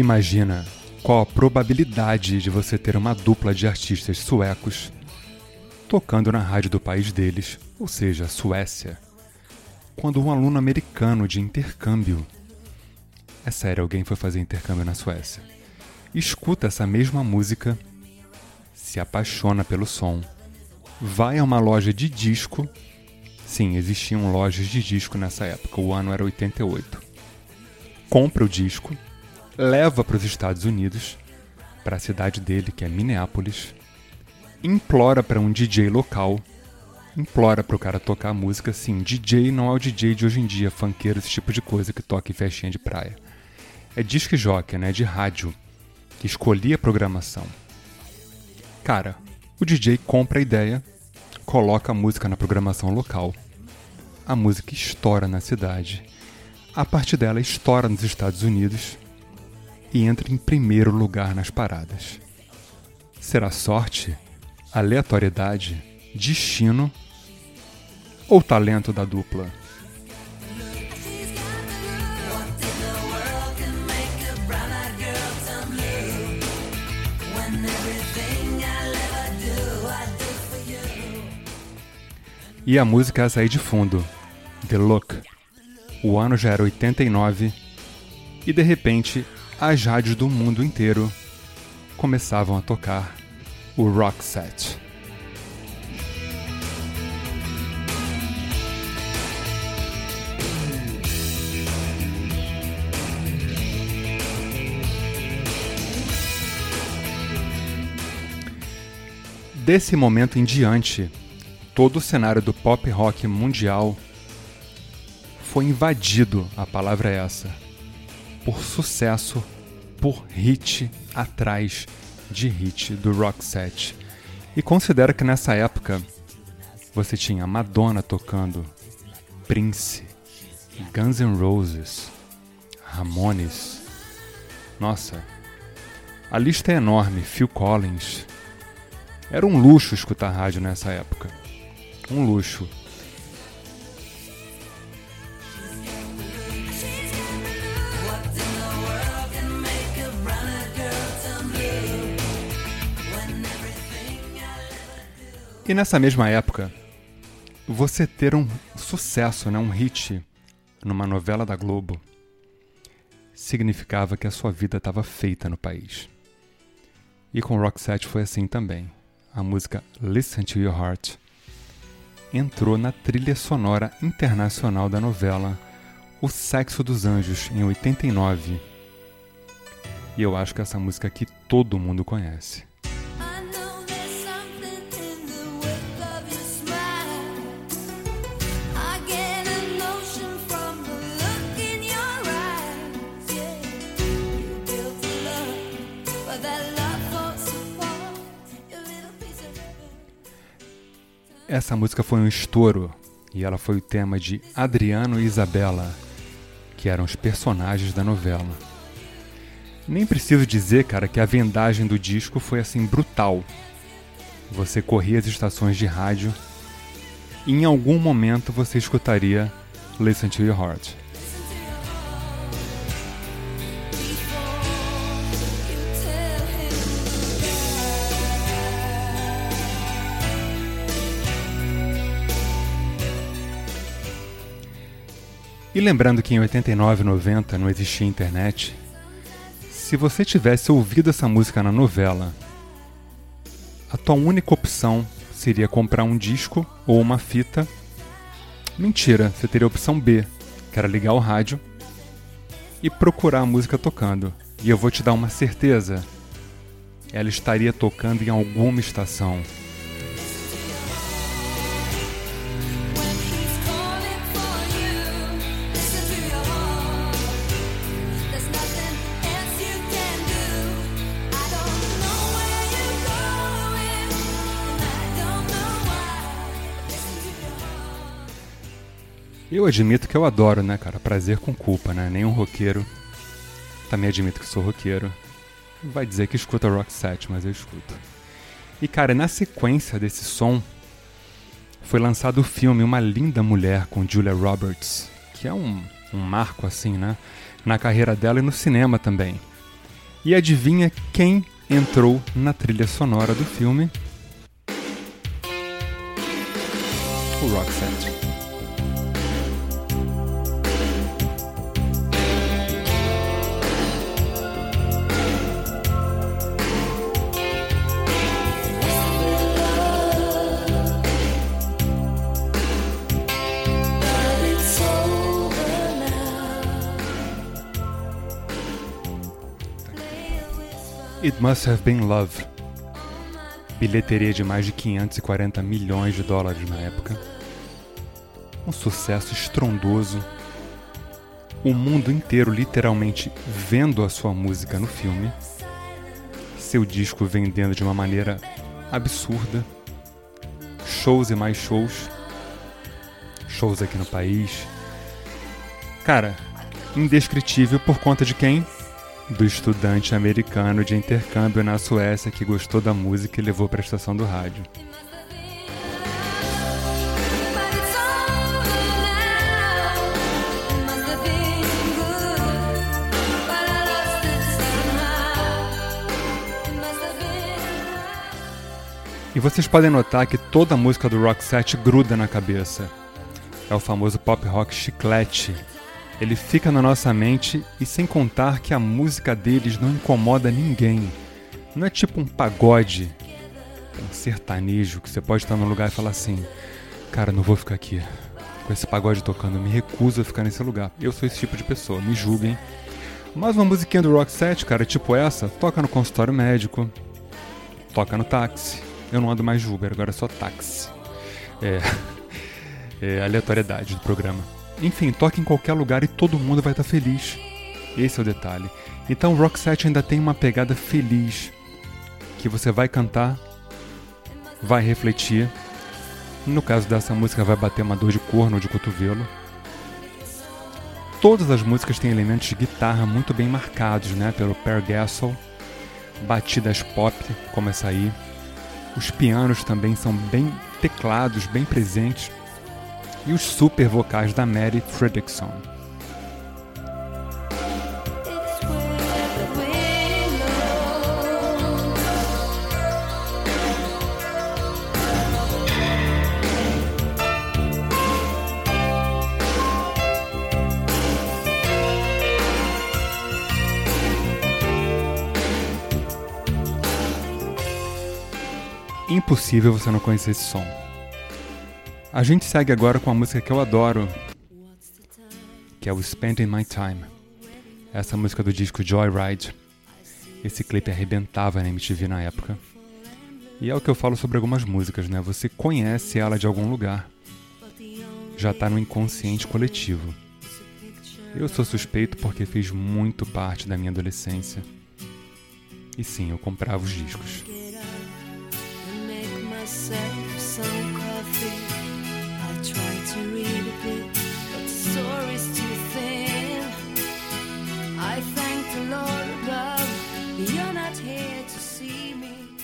Imagina qual a probabilidade de você ter uma dupla de artistas suecos tocando na rádio do país deles, ou seja, Suécia, quando um aluno americano de intercâmbio é sério, alguém foi fazer intercâmbio na Suécia. Escuta essa mesma música, se apaixona pelo som, vai a uma loja de disco. Sim, existiam lojas de disco nessa época, o ano era 88. Compra o disco, leva para os Estados Unidos, para a cidade dele, que é Minneapolis, implora para um DJ local, implora para o cara tocar a música. Sim, DJ não é o DJ de hoje em dia, funkeiro, esse tipo de coisa que toca em festinha de praia é disc jockey, né, de rádio, que escolhia a programação. Cara, o DJ compra a ideia, coloca a música na programação local. A música estoura na cidade. A partir dela estoura nos Estados Unidos e entra em primeiro lugar nas paradas. Será sorte, aleatoriedade, destino ou talento da dupla? E a música a sair de fundo, The Look. O ano já era 89 e de repente as rádios do mundo inteiro começavam a tocar o rock set. Desse momento em diante, todo o cenário do pop rock mundial foi invadido, a palavra é essa, por sucesso, por hit atrás de hit do rock set. E considera que nessa época você tinha Madonna tocando, Prince, Guns N' Roses, Ramones. Nossa, a lista é enorme, Phil Collins. Era um luxo escutar rádio nessa época um luxo. E nessa mesma época, você ter um sucesso, né, um hit numa novela da Globo, significava que a sua vida estava feita no país. E com Roxette foi assim também. A música Listen to Your Heart entrou na trilha sonora internacional da novela O Sexo dos Anjos, em 89. E eu acho que essa música aqui todo mundo conhece. Essa música foi um estouro e ela foi o tema de Adriano e Isabela, que eram os personagens da novela. Nem preciso dizer, cara, que a vendagem do disco foi assim brutal. Você corria as estações de rádio e em algum momento você escutaria Listen to Your Heart. E lembrando que em 89 e 90 não existia internet, se você tivesse ouvido essa música na novela, a tua única opção seria comprar um disco ou uma fita. Mentira, você teria a opção B, que era ligar o rádio e procurar a música tocando. E eu vou te dar uma certeza: ela estaria tocando em alguma estação. Eu admito que eu adoro, né, cara? Prazer com culpa, né? Nenhum roqueiro. Também admito que sou roqueiro. Vai dizer que escuta rock set, mas eu escuto. E, cara, na sequência desse som, foi lançado o filme Uma Linda Mulher com Julia Roberts, que é um, um marco, assim, né? Na carreira dela e no cinema também. E adivinha quem entrou na trilha sonora do filme? O Roxette. It Must Have Been Love. Bilheteria de mais de 540 milhões de dólares na época. Um sucesso estrondoso. O mundo inteiro literalmente vendo a sua música no filme. Seu disco vendendo de uma maneira absurda. Shows e mais shows. Shows aqui no país. Cara, indescritível por conta de quem? Do estudante americano de intercâmbio na Suécia que gostou da música e levou para a estação do rádio. E vocês podem notar que toda a música do Roxette gruda na cabeça. É o famoso pop rock chiclete ele fica na nossa mente e sem contar que a música deles não incomoda ninguém. Não é tipo um pagode, um sertanejo que você pode estar num lugar e falar assim: Cara, não vou ficar aqui com esse pagode tocando, me recuso a ficar nesse lugar. Eu sou esse tipo de pessoa, me julguem. Mas uma musiquinha do Rock Set, cara, tipo essa, toca no consultório médico, toca no táxi. Eu não ando mais de Uber, agora é só táxi. É, é aleatoriedade do programa. Enfim, toque em qualquer lugar e todo mundo vai estar feliz. Esse é o detalhe. Então, Roxette ainda tem uma pegada feliz que você vai cantar, vai refletir. No caso dessa música, vai bater uma dor de corno ou de cotovelo. Todas as músicas têm elementos de guitarra muito bem marcados, né, pelo Per Gassel. Batidas pop, como essa aí. Os pianos também são bem teclados, bem presentes e os super vocais da Mary Fredrickson. Impossível você não conhecer esse som. A gente segue agora com a música que eu adoro, que é o Spending My Time. Essa música do disco Joyride. Esse clipe arrebentava na MTV na época. E é o que eu falo sobre algumas músicas, né? Você conhece ela de algum lugar. Já tá no inconsciente coletivo. Eu sou suspeito porque fez muito parte da minha adolescência. E sim, eu comprava os discos.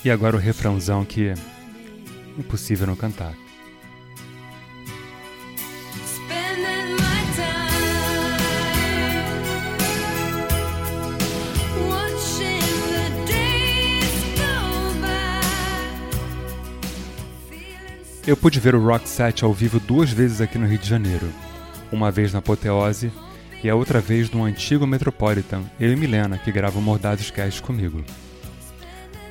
E agora o refrãozão que é impossível não cantar. Eu pude ver o Rock Set ao vivo duas vezes aqui no Rio de Janeiro. Uma vez na Apoteose e a outra vez no antigo Metropolitan, eu e Milena, que grava o Mordados Cast comigo.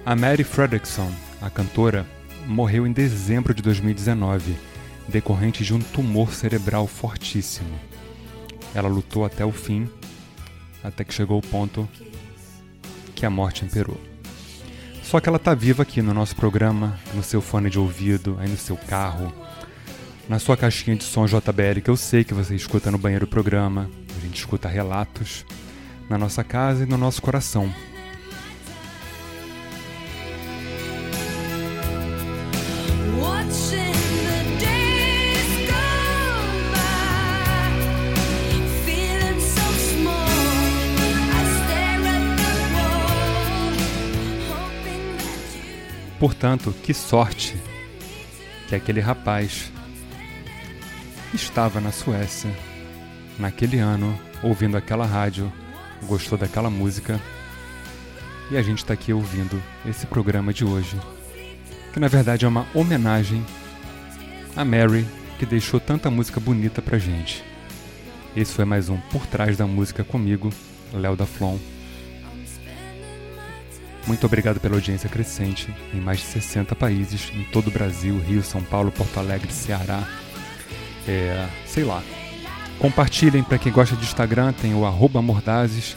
A Mary Fredrickson, a cantora, morreu em dezembro de 2019, decorrente de um tumor cerebral fortíssimo. Ela lutou até o fim, até que chegou o ponto que a morte imperou. Só que ela está viva aqui no nosso programa, no seu fone de ouvido, aí no seu carro, na sua caixinha de som JBL, que eu sei que você escuta no banheiro do programa, a gente escuta relatos, na nossa casa e no nosso coração. Portanto, que sorte que aquele rapaz estava na Suécia naquele ano, ouvindo aquela rádio, gostou daquela música e a gente está aqui ouvindo esse programa de hoje, que na verdade é uma homenagem a Mary, que deixou tanta música bonita pra gente. Esse foi mais um Por Trás da Música comigo, Léo da Flon. Muito obrigado pela audiência crescente em mais de 60 países, em todo o Brasil, Rio, São Paulo, Porto Alegre, Ceará. É, sei lá. Compartilhem para quem gosta de Instagram, tem o arroba Mordazes.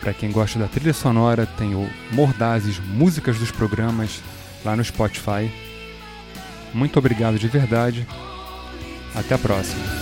Para quem gosta da trilha sonora, tem o Mordazes Músicas dos Programas lá no Spotify. Muito obrigado de verdade. Até a próxima.